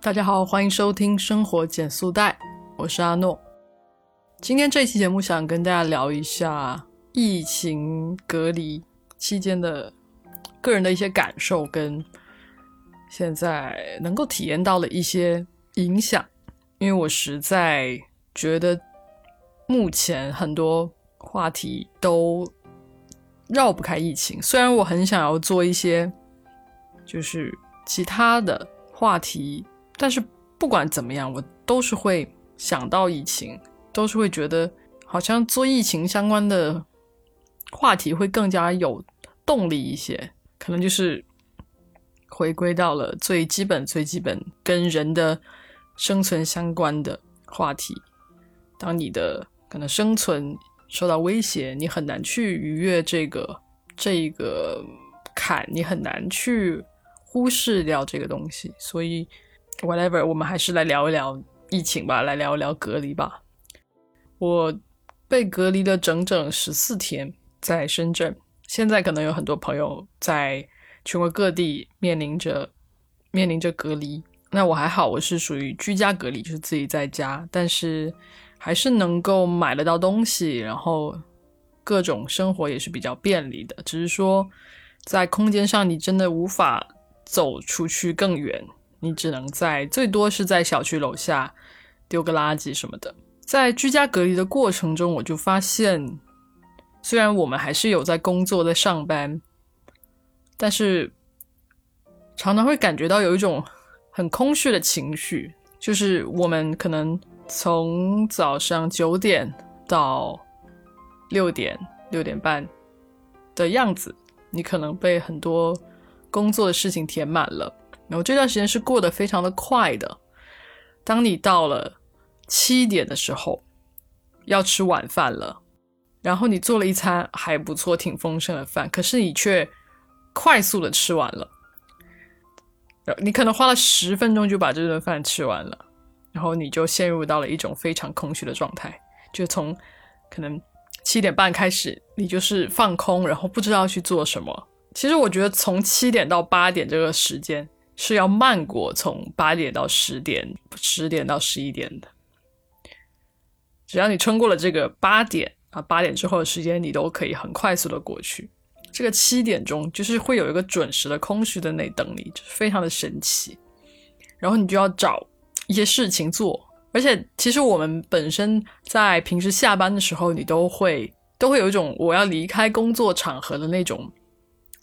大家好，欢迎收听《生活减速带》，我是阿诺。今天这期节目想跟大家聊一下疫情隔离期间的个人的一些感受，跟现在能够体验到的一些影响。因为我实在觉得目前很多话题都绕不开疫情，虽然我很想要做一些就是其他的话题。但是不管怎么样，我都是会想到疫情，都是会觉得好像做疫情相关的话题会更加有动力一些。可能就是回归到了最基本、最基本跟人的生存相关的话题。当你的可能生存受到威胁，你很难去逾越这个这个坎，你很难去忽视掉这个东西，所以。Whatever，我们还是来聊一聊疫情吧，来聊一聊隔离吧。我被隔离了整整十四天，在深圳。现在可能有很多朋友在全国各地面临着面临着隔离。那我还好，我是属于居家隔离，就是自己在家，但是还是能够买得到东西，然后各种生活也是比较便利的。只是说在空间上，你真的无法走出去更远。你只能在最多是在小区楼下丢个垃圾什么的。在居家隔离的过程中，我就发现，虽然我们还是有在工作、在上班，但是常常会感觉到有一种很空虚的情绪。就是我们可能从早上九点到六点、六点半的样子，你可能被很多工作的事情填满了。然后这段时间是过得非常的快的。当你到了七点的时候，要吃晚饭了，然后你做了一餐还不错、挺丰盛的饭，可是你却快速的吃完了。你可能花了十分钟就把这顿饭吃完了，然后你就陷入到了一种非常空虚的状态。就从可能七点半开始，你就是放空，然后不知道去做什么。其实我觉得从七点到八点这个时间。是要慢过从八点到十点，十点到十一点的。只要你撑过了这个八点啊，八点之后的时间，你都可以很快速的过去。这个七点钟就是会有一个准时的空虚的那等你，就是非常的神奇。然后你就要找一些事情做，而且其实我们本身在平时下班的时候，你都会都会有一种我要离开工作场合的那种。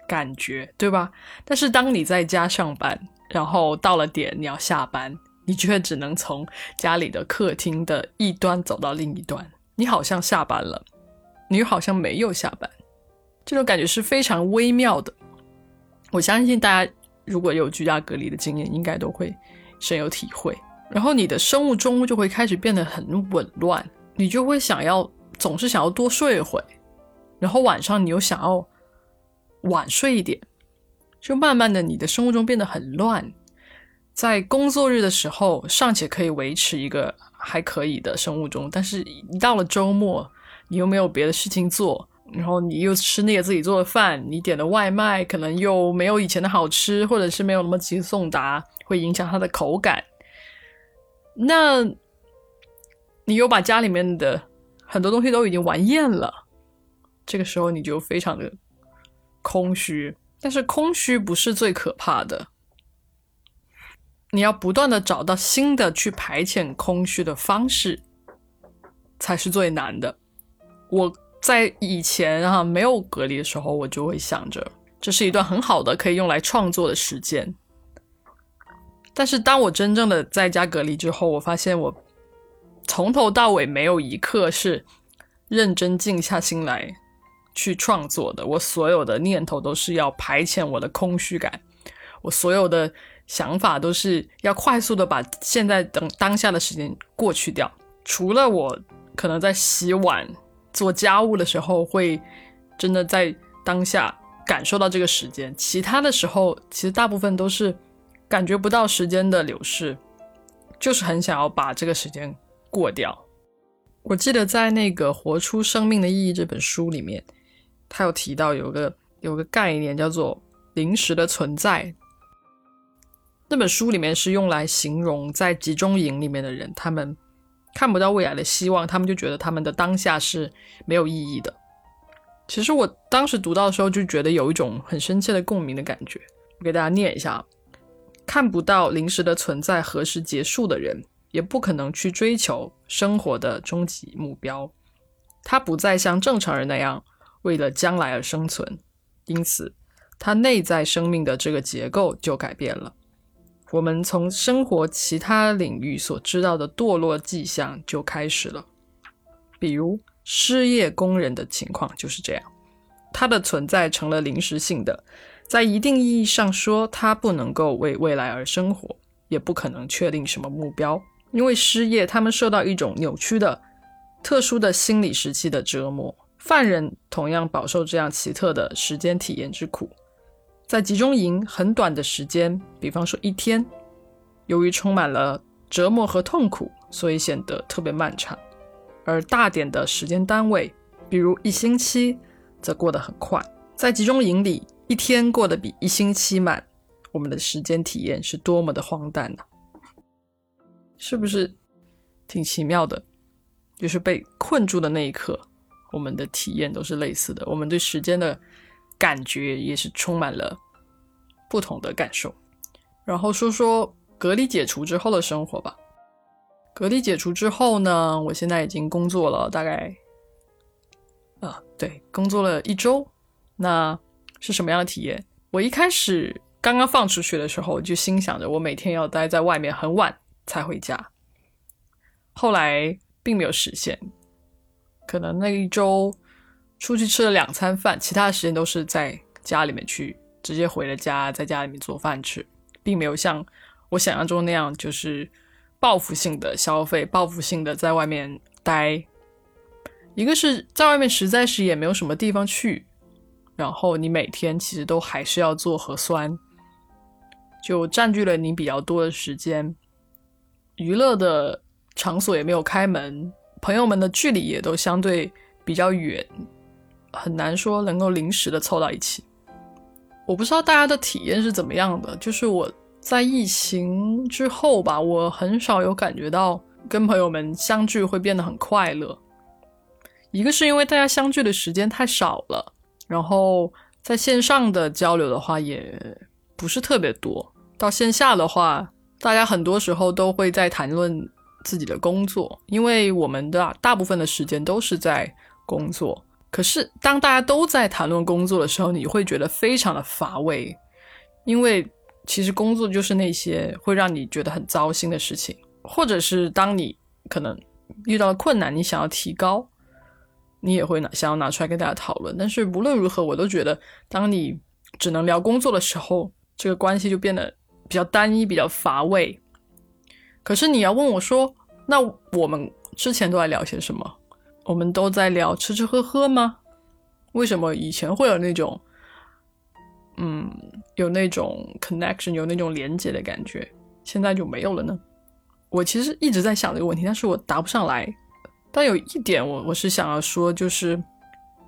感觉对吧？但是当你在家上班，然后到了点你要下班，你却只能从家里的客厅的一端走到另一端。你好像下班了，你又好像没有下班，这种感觉是非常微妙的。我相信大家如果有居家隔离的经验，应该都会深有体会。然后你的生物钟就会开始变得很紊乱，你就会想要总是想要多睡一会，然后晚上你又想要。晚睡一点，就慢慢的，你的生物钟变得很乱。在工作日的时候，尚且可以维持一个还可以的生物钟，但是一到了周末，你又没有别的事情做，然后你又吃那个自己做的饭，你点的外卖可能又没有以前的好吃，或者是没有那么急送达，会影响它的口感。那你又把家里面的很多东西都已经玩厌了，这个时候你就非常的。空虚，但是空虚不是最可怕的。你要不断的找到新的去排遣空虚的方式，才是最难的。我在以前啊没有隔离的时候，我就会想着这是一段很好的可以用来创作的时间。但是当我真正的在家隔离之后，我发现我从头到尾没有一刻是认真静下心来。去创作的，我所有的念头都是要排遣我的空虚感，我所有的想法都是要快速的把现在等当下的时间过去掉。除了我可能在洗碗、做家务的时候会真的在当下感受到这个时间，其他的时候其实大部分都是感觉不到时间的流逝，就是很想要把这个时间过掉。我记得在那个《活出生命的意义》这本书里面。他有提到有个有个概念叫做临时的存在，那本书里面是用来形容在集中营里面的人，他们看不到未来的希望，他们就觉得他们的当下是没有意义的。其实我当时读到的时候，就觉得有一种很深切的共鸣的感觉。我给大家念一下：看不到临时的存在何时结束的人，也不可能去追求生活的终极目标。他不再像正常人那样为了将来而生存，因此他内在生命的这个结构就改变了。我们从生活其他领域所知道的堕落迹象就开始了，比如。失业工人的情况就是这样，他的存在成了临时性的，在一定意义上说，他不能够为未来而生活，也不可能确定什么目标。因为失业，他们受到一种扭曲的、特殊的心理时期的折磨。犯人同样饱受这样奇特的时间体验之苦。在集中营很短的时间，比方说一天，由于充满了折磨和痛苦，所以显得特别漫长。而大点的时间单位，比如一星期，则过得很快。在集中营里，一天过得比一星期慢。我们的时间体验是多么的荒诞呢？是不是挺奇妙的？就是被困住的那一刻，我们的体验都是类似的。我们对时间的感觉也是充满了不同的感受。然后说说隔离解除之后的生活吧。隔离解除之后呢，我现在已经工作了大概，啊，对，工作了一周。那是什么样的体验？我一开始刚刚放出去的时候，就心想着我每天要待在外面很晚才回家。后来并没有实现，可能那一周出去吃了两餐饭，其他的时间都是在家里面去直接回了家，在家里面做饭吃，并没有像我想象中那样就是。报复性的消费，报复性的在外面待，一个是在外面实在是也没有什么地方去，然后你每天其实都还是要做核酸，就占据了你比较多的时间，娱乐的场所也没有开门，朋友们的距离也都相对比较远，很难说能够临时的凑到一起。我不知道大家的体验是怎么样的，就是我。在疫情之后吧，我很少有感觉到跟朋友们相聚会变得很快乐。一个是因为大家相聚的时间太少了，然后在线上的交流的话也不是特别多。到线下的话，大家很多时候都会在谈论自己的工作，因为我们的大部分的时间都是在工作。可是当大家都在谈论工作的时候，你会觉得非常的乏味，因为。其实工作就是那些会让你觉得很糟心的事情，或者是当你可能遇到了困难，你想要提高，你也会拿想要拿出来跟大家讨论。但是无论如何，我都觉得当你只能聊工作的时候，这个关系就变得比较单一、比较乏味。可是你要问我说，那我们之前都在聊些什么？我们都在聊吃吃喝喝吗？为什么以前会有那种？嗯，有那种 connection，有那种连接的感觉，现在就没有了呢。我其实一直在想这个问题，但是我答不上来。但有一点，我我是想要说，就是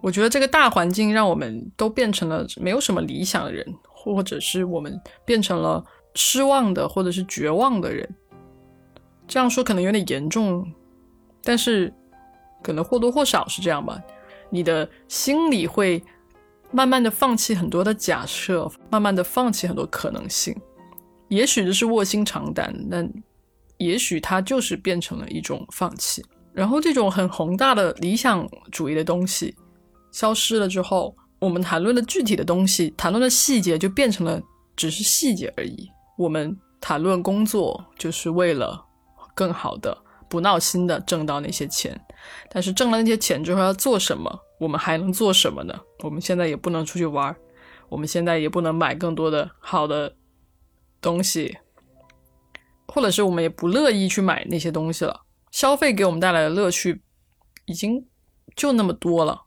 我觉得这个大环境让我们都变成了没有什么理想的人，或者是我们变成了失望的，或者是绝望的人。这样说可能有点严重，但是可能或多或少是这样吧。你的心里会。慢慢的放弃很多的假设，慢慢的放弃很多可能性，也许这是卧薪尝胆，但也许它就是变成了一种放弃。然后这种很宏大的理想主义的东西消失了之后，我们谈论的具体的东西，谈论的细节就变成了只是细节而已。我们谈论工作就是为了更好的、不闹心的挣到那些钱，但是挣了那些钱之后要做什么？我们还能做什么呢？我们现在也不能出去玩我们现在也不能买更多的好的东西，或者是我们也不乐意去买那些东西了。消费给我们带来的乐趣已经就那么多了，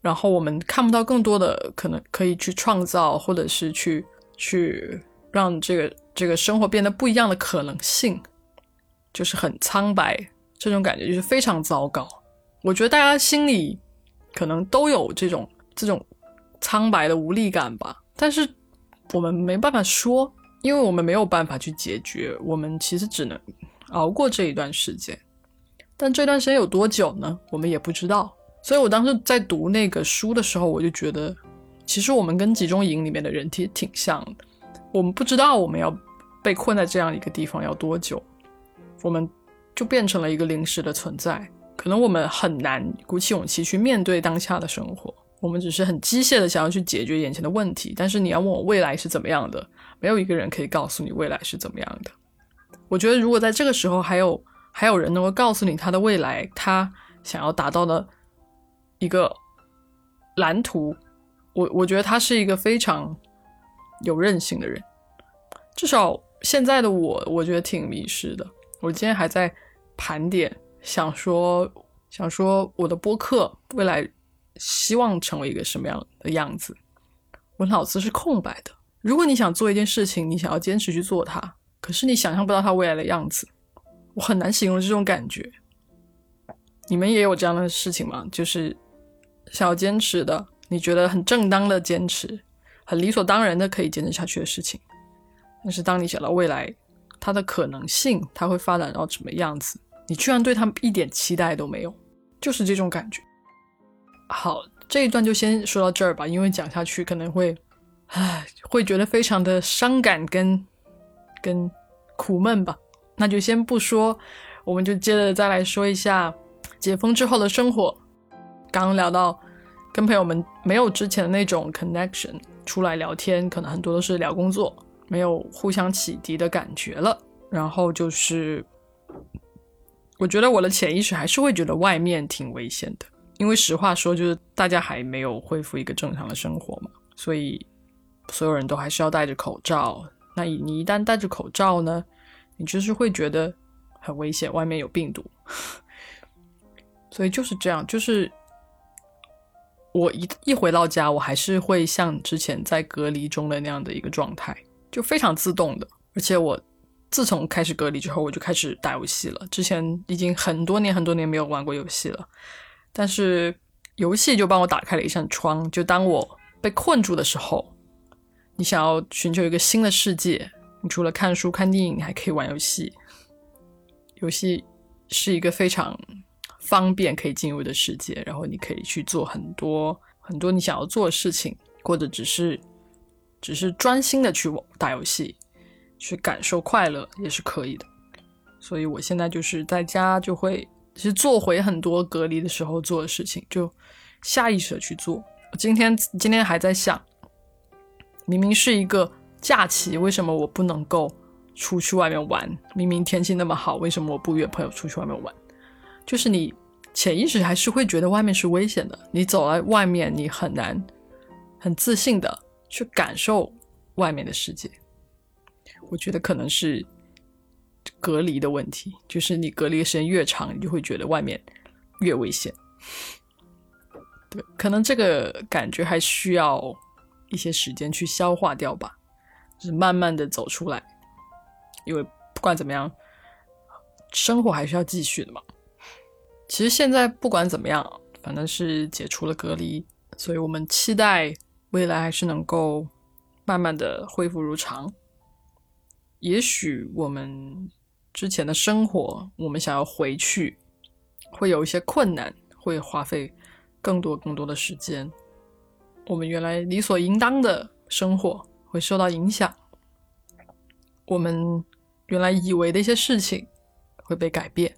然后我们看不到更多的可能可以去创造，或者是去去让这个这个生活变得不一样的可能性，就是很苍白，这种感觉就是非常糟糕。我觉得大家心里。可能都有这种这种苍白的无力感吧，但是我们没办法说，因为我们没有办法去解决，我们其实只能熬过这一段时间。但这段时间有多久呢？我们也不知道。所以我当时在读那个书的时候，我就觉得，其实我们跟集中营里面的人其实挺像的。我们不知道我们要被困在这样一个地方要多久，我们就变成了一个临时的存在。可能我们很难鼓起勇气去面对当下的生活，我们只是很机械的想要去解决眼前的问题。但是你要问我未来是怎么样的，没有一个人可以告诉你未来是怎么样的。我觉得如果在这个时候还有还有人能够告诉你他的未来，他想要达到的一个蓝图，我我觉得他是一个非常有韧性的人。至少现在的我，我觉得挺迷失的。我今天还在盘点。想说，想说我的播客未来希望成为一个什么样的样子？我脑子是空白的。如果你想做一件事情，你想要坚持去做它，可是你想象不到它未来的样子，我很难形容这种感觉。你们也有这样的事情吗？就是想要坚持的，你觉得很正当的坚持，很理所当然的可以坚持下去的事情，但是当你想到未来它的可能性，它会发展到什么样子？你居然对他们一点期待都没有，就是这种感觉。好，这一段就先说到这儿吧，因为讲下去可能会，唉，会觉得非常的伤感跟跟苦闷吧。那就先不说，我们就接着再来说一下解封之后的生活。刚聊到跟朋友们没有之前的那种 connection，出来聊天可能很多都是聊工作，没有互相启迪的感觉了。然后就是。我觉得我的潜意识还是会觉得外面挺危险的，因为实话说，就是大家还没有恢复一个正常的生活嘛，所以所有人都还是要戴着口罩。那你一旦戴着口罩呢，你就是会觉得很危险，外面有病毒。所以就是这样，就是我一一回到家，我还是会像之前在隔离中的那样的一个状态，就非常自动的，而且我。自从开始隔离之后，我就开始打游戏了。之前已经很多年很多年没有玩过游戏了，但是游戏就帮我打开了一扇窗。就当我被困住的时候，你想要寻求一个新的世界，你除了看书、看电影，你还可以玩游戏。游戏是一个非常方便可以进入的世界，然后你可以去做很多很多你想要做的事情，或者只是只是专心的去打游戏。去感受快乐也是可以的，所以我现在就是在家就会其实做回很多隔离的时候做的事情，就下意识的去做。今天今天还在想，明明是一个假期，为什么我不能够出去外面玩？明明天气那么好，为什么我不约朋友出去外面玩？就是你潜意识还是会觉得外面是危险的，你走在外面，你很难很自信的去感受外面的世界。我觉得可能是隔离的问题，就是你隔离的时间越长，你就会觉得外面越危险。对，可能这个感觉还需要一些时间去消化掉吧，就是慢慢的走出来。因为不管怎么样，生活还是要继续的嘛。其实现在不管怎么样，反正是解除了隔离，所以我们期待未来还是能够慢慢的恢复如常。也许我们之前的生活，我们想要回去，会有一些困难，会花费更多更多的时间。我们原来理所应当的生活会受到影响，我们原来以为的一些事情会被改变，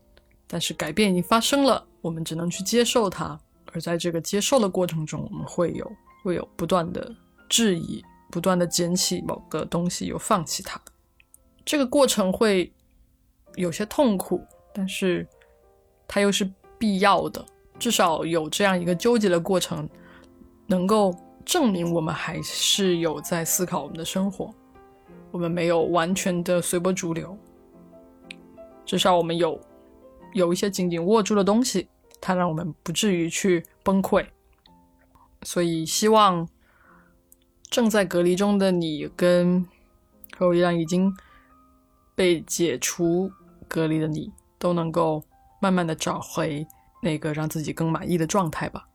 但是改变已经发生了，我们只能去接受它。而在这个接受的过程中，我们会有会有不断的质疑，不断的捡起某个东西，又放弃它。这个过程会有些痛苦，但是它又是必要的。至少有这样一个纠结的过程，能够证明我们还是有在思考我们的生活，我们没有完全的随波逐流。至少我们有有一些紧紧握住的东西，它让我们不至于去崩溃。所以，希望正在隔离中的你跟和我一样已经。被解除隔离的你，都能够慢慢的找回那个让自己更满意的状态吧。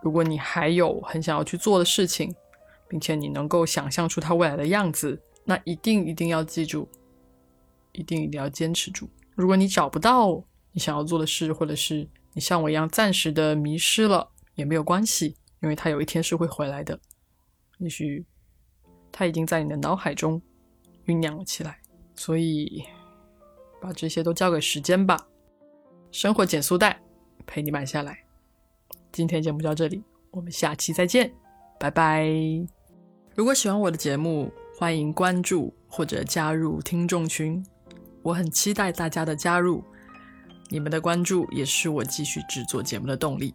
如果你还有很想要去做的事情，并且你能够想象出它未来的样子，那一定一定要记住，一定一定要坚持住。如果你找不到你想要做的事，或者是你像我一样暂时的迷失了，也没有关系，因为他有一天是会回来的。也许他已经在你的脑海中酝酿了起来，所以把这些都交给时间吧。生活减速带，陪你慢下来。今天节目就到这里，我们下期再见，拜拜。如果喜欢我的节目，欢迎关注或者加入听众群，我很期待大家的加入，你们的关注也是我继续制作节目的动力。